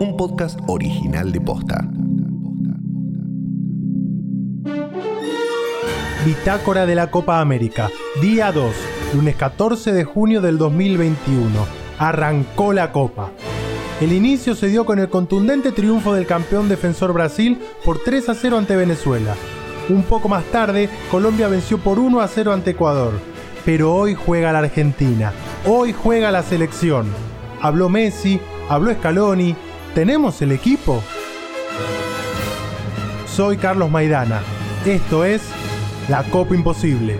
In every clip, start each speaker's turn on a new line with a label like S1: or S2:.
S1: un podcast original de Posta.
S2: Bitácora de la Copa América, día 2, lunes 14 de junio del 2021. Arrancó la Copa. El inicio se dio con el contundente triunfo del campeón defensor Brasil por 3 a 0 ante Venezuela. Un poco más tarde, Colombia venció por 1 a 0 ante Ecuador. Pero hoy juega la Argentina, hoy juega la selección. Habló Messi, habló Scaloni. ¿Tenemos el equipo? Soy Carlos Maidana. Esto es La Copa Imposible.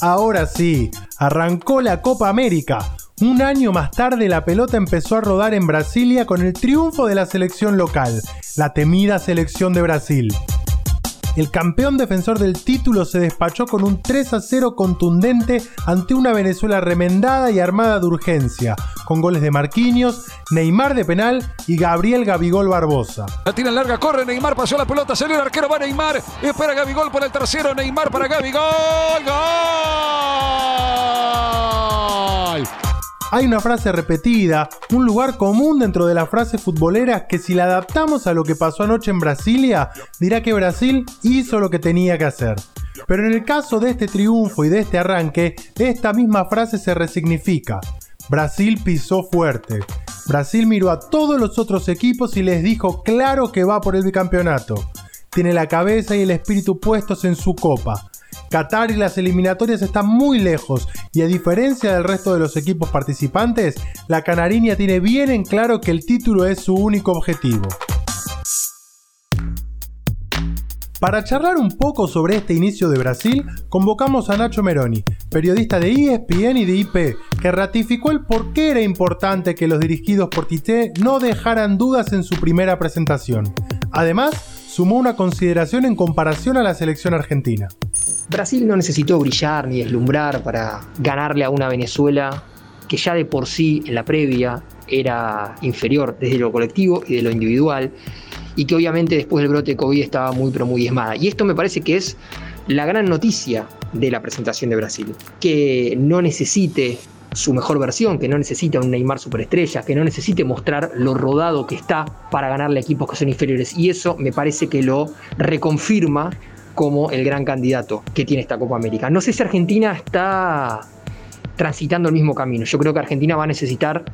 S2: Ahora sí, arrancó la Copa América. Un año más tarde la pelota empezó a rodar en Brasilia con el triunfo de la selección local, la temida selección de Brasil. El campeón defensor del título se despachó con un 3 a 0 contundente ante una Venezuela remendada y armada de urgencia, con goles de Marquinhos, Neymar de penal y Gabriel Gabigol Barbosa.
S3: La tira larga, corre Neymar, pasó la pelota, salió el arquero, va Neymar, espera Gabigol por el tercero, Neymar para Gabigol, gol.
S2: Hay una frase repetida, un lugar común dentro de las frases futboleras que si la adaptamos a lo que pasó anoche en Brasilia, dirá que Brasil hizo lo que tenía que hacer. Pero en el caso de este triunfo y de este arranque, esta misma frase se resignifica. Brasil pisó fuerte. Brasil miró a todos los otros equipos y les dijo claro que va por el bicampeonato. Tiene la cabeza y el espíritu puestos en su copa. Qatar y las eliminatorias están muy lejos y a diferencia del resto de los equipos participantes, la Canariña tiene bien en claro que el título es su único objetivo. Para charlar un poco sobre este inicio de Brasil, convocamos a Nacho Meroni, periodista de ESPN y de IP, que ratificó el por qué era importante que los dirigidos por Tite no dejaran dudas en su primera presentación. Además, sumó una consideración en comparación a la selección argentina.
S4: Brasil no necesitó brillar ni deslumbrar para ganarle a una Venezuela que ya de por sí en la previa era inferior desde lo colectivo y de lo individual y que obviamente después del brote de COVID estaba muy pero muy diezmada. Y esto me parece que es la gran noticia de la presentación de Brasil, que no necesite su mejor versión, que no necesita un Neymar superestrella, que no necesite mostrar lo rodado que está para ganarle a equipos que son inferiores. Y eso me parece que lo reconfirma como el gran candidato que tiene esta Copa América. No sé si Argentina está transitando el mismo camino. Yo creo que Argentina va a necesitar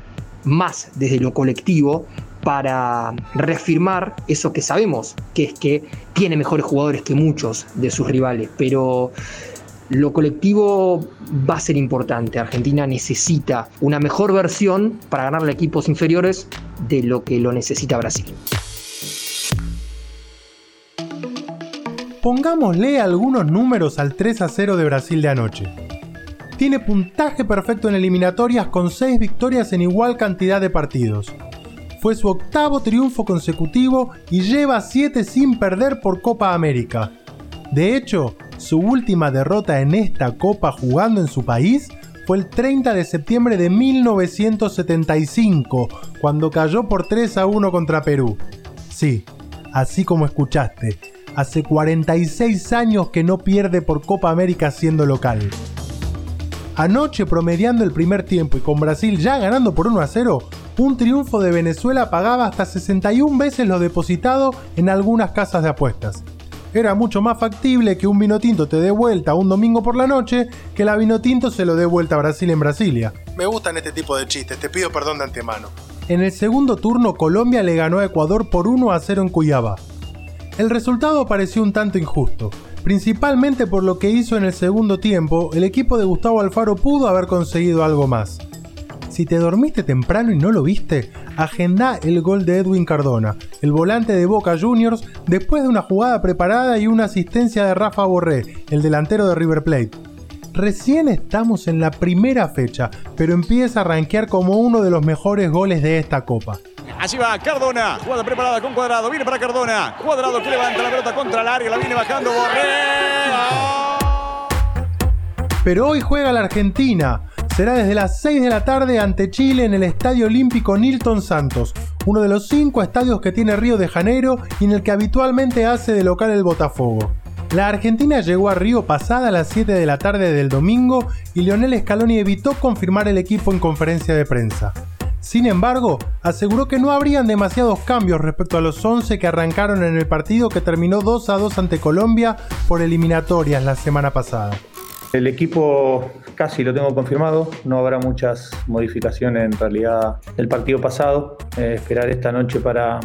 S4: más desde lo colectivo para reafirmar eso que sabemos, que es que tiene mejores jugadores que muchos de sus rivales, pero lo colectivo va a ser importante. Argentina necesita una mejor versión para ganarle equipos inferiores de lo que lo necesita Brasil.
S2: Pongámosle algunos números al 3 a 0 de Brasil de anoche. Tiene puntaje perfecto en eliminatorias con 6 victorias en igual cantidad de partidos. Fue su octavo triunfo consecutivo y lleva 7 sin perder por Copa América. De hecho, su última derrota en esta Copa jugando en su país fue el 30 de septiembre de 1975, cuando cayó por 3 a 1 contra Perú. Sí, así como escuchaste, hace 46 años que no pierde por Copa América siendo local. Anoche promediando el primer tiempo y con Brasil ya ganando por 1 a 0, un triunfo de Venezuela pagaba hasta 61 veces lo depositado en algunas casas de apuestas. Era mucho más factible que un vino tinto te dé vuelta un domingo por la noche que la vino tinto se lo dé vuelta a Brasil en Brasilia. Me gustan este tipo de chistes, te pido perdón de antemano. En el segundo turno Colombia le ganó a Ecuador por 1 a 0 en Cuyaba. El resultado pareció un tanto injusto, principalmente por lo que hizo en el segundo tiempo, el equipo de Gustavo Alfaro pudo haber conseguido algo más. Si te dormiste temprano y no lo viste, agenda el gol de Edwin Cardona, el volante de Boca Juniors, después de una jugada preparada y una asistencia de Rafa Borré, el delantero de River Plate. Recién estamos en la primera fecha, pero empieza a rankear como uno de los mejores goles de esta copa.
S3: Allí va Cardona, jugada preparada con Cuadrado, viene para Cardona, Cuadrado que levanta la pelota contra el área, la viene bajando Borré.
S2: Pero hoy juega la Argentina. Será desde las 6 de la tarde ante Chile en el Estadio Olímpico Nilton Santos, uno de los cinco estadios que tiene Río de Janeiro y en el que habitualmente hace de local el Botafogo. La Argentina llegó a Río pasada a las 7 de la tarde del domingo y Lionel Scaloni evitó confirmar el equipo en conferencia de prensa. Sin embargo, aseguró que no habrían demasiados cambios respecto a los 11 que arrancaron en el partido que terminó 2 a 2 ante Colombia por eliminatorias la semana pasada.
S5: El equipo casi lo tengo confirmado, no habrá muchas modificaciones en realidad del partido pasado. Eh, esperar esta noche para,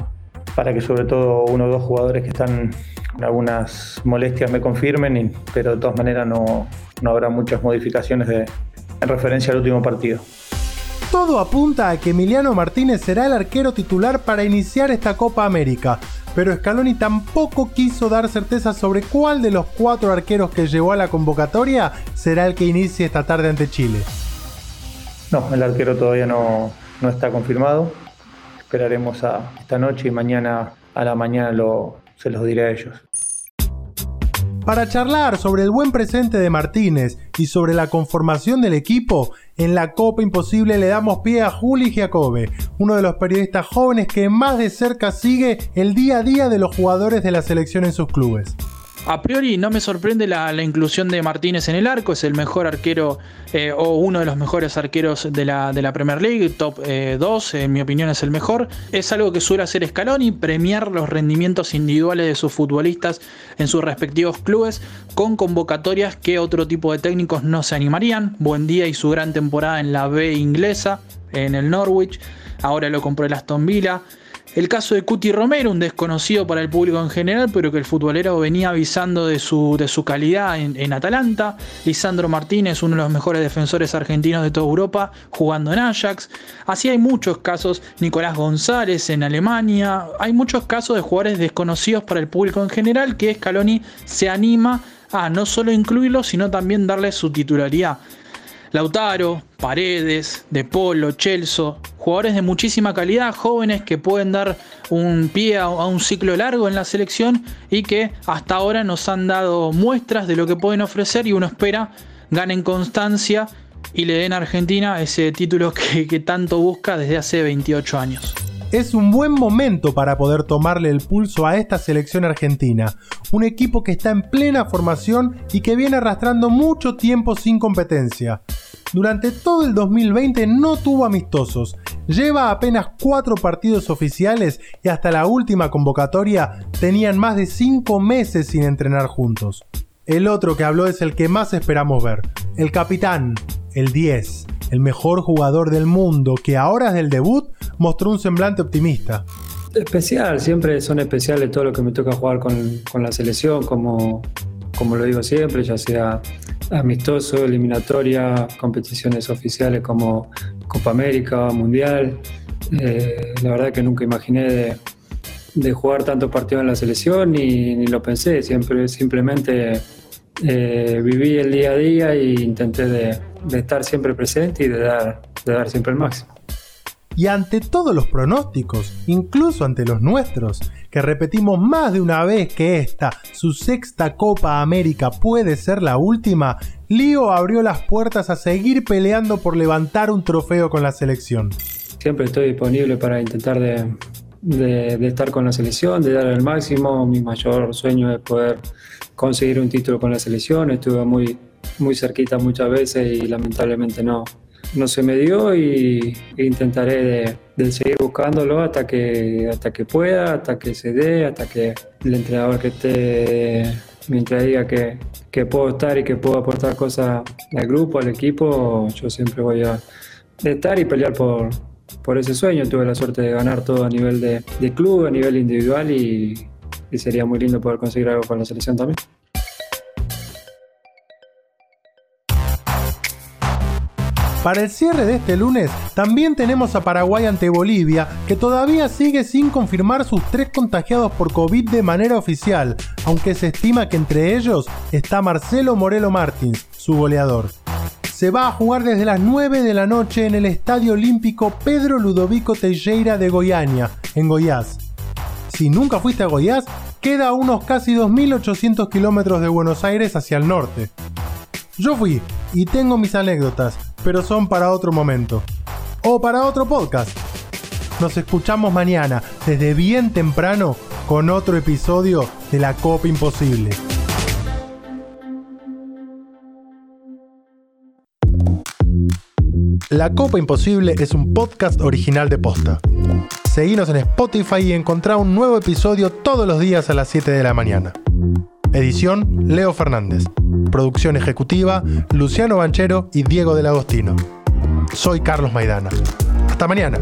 S5: para que sobre todo uno o dos jugadores que están con algunas molestias me confirmen, pero de todas maneras no, no habrá muchas modificaciones de, en referencia al último partido.
S2: Todo apunta a que Emiliano Martínez será el arquero titular para iniciar esta Copa América, pero Scaloni tampoco quiso dar certeza sobre cuál de los cuatro arqueros que llevó a la convocatoria será el que inicie esta tarde ante Chile.
S5: No, el arquero todavía no, no está confirmado. Esperaremos a esta noche y mañana a la mañana lo, se los diré a ellos.
S2: Para charlar sobre el buen presente de Martínez y sobre la conformación del equipo, en la Copa Imposible le damos pie a Juli Giacobbe, uno de los periodistas jóvenes que más de cerca sigue el día a día de los jugadores de la selección en sus clubes.
S6: A priori no me sorprende la, inclusión de Martínez en el arco, es el mejor arquero eh, o uno de los mejores arqueros de la, Premier League, top 2, eh, en mi opinión es el mejor. Es algo que suele hacer Scaloni, premiar los rendimientos individuales de sus futbolistas en sus respectivos clubes con convocatorias que otro tipo de técnicos no se animarían. Buen día y su gran temporada en la B inglesa, en el Norwich, ahora lo compró el Aston Villa. El caso de Cuti Romero, un desconocido para el público en general, pero que el futbolero venía avisando de su, de su calidad en, Atalanta. Lisandro Martínez, uno de los mejores defensores argentinos de toda Europa, jugando en Ajax. Así hay muchos casos. Nicolás González en Alemania. Hay muchos casos de jugadores desconocidos para el público en general que Scaloni se anima a no solo incluirlos, sino también darle su titularidad. Lautaro, Paredes, De Polo, Chelso, jugadores de muchísima calidad, jóvenes que pueden dar un pie a, un ciclo largo en la selección y que hasta ahora nos han dado muestras de lo que pueden ofrecer y uno espera ganen constancia y le den a Argentina ese título que, tanto busca desde hace 28 años
S2: es un buen momento para poder tomarle el pulso a esta selección argentina, un equipo que está en plena formación y que viene arrastrando mucho tiempo sin competencia. Durante todo el 2020 no tuvo amistosos, lleva apenas 4 partidos oficiales y hasta la última convocatoria tenían más de 5 meses sin entrenar juntos. El otro que habló es el que más esperamos ver, el capitán, el 10, el mejor jugador del mundo que a horas del debut mostró un semblante optimista.
S7: Especial, siempre son especiales todo lo que me toca jugar con, la selección, como, como lo digo siempre, ya sea amistoso, eliminatoria, competiciones oficiales como Copa América, Mundial. Eh, la verdad que nunca imaginé de, jugar tantos partidos en la selección ni, ni lo pensé, siempre simplemente eh, viví el día a día e intenté de, estar siempre presente y de dar, de dar siempre el máximo.
S2: Y ante todos los pronósticos, incluso ante los nuestros, que repetimos más de una vez que esta, su sexta Copa América puede ser la última, Lío abrió las puertas a seguir peleando por levantar un trofeo con la selección.
S7: Siempre estoy disponible para intentar de, de estar con la selección, de dar el máximo. Mi mayor sueño es poder conseguir un título con la selección. Estuve muy, muy cerquita muchas veces y lamentablemente no, no se me dio y intentaré de, seguir buscándolo hasta que, hasta que pueda, hasta que se dé, hasta que el entrenador que esté, mientras diga que, que puedo estar y que puedo aportar cosas al grupo, al equipo, yo siempre voy a estar y pelear por, por ese sueño. Tuve la suerte de ganar todo a nivel de, de club, a nivel individual y, y sería muy lindo poder conseguir algo con la selección también.
S2: Para el cierre de este lunes también tenemos a Paraguay ante Bolivia, que todavía sigue sin confirmar sus tres contagiados por COVID de manera oficial, aunque se estima que entre ellos está Marcelo Morelo Martins, su goleador. Se va a jugar desde las 9 de la noche en el Estadio Olímpico Pedro Ludovico Teixeira de Goiânia, en Goiás. Si nunca fuiste a Goiás, queda a unos casi 2.800 kilómetros de Buenos Aires hacia el norte. Yo fui y tengo mis anécdotas, pero son para otro momento. O para otro podcast. Nos escuchamos mañana, desde bien temprano, con otro episodio de La Copa Imposible. La Copa Imposible es un podcast original de Posta. Seguinos en Spotify y encontrá un nuevo episodio todos los días a las 7 de la mañana. Edición Leo Fernández. Producción ejecutiva Luciano Banchero y Diego del Agostino. Soy Carlos Maidana. Hasta mañana.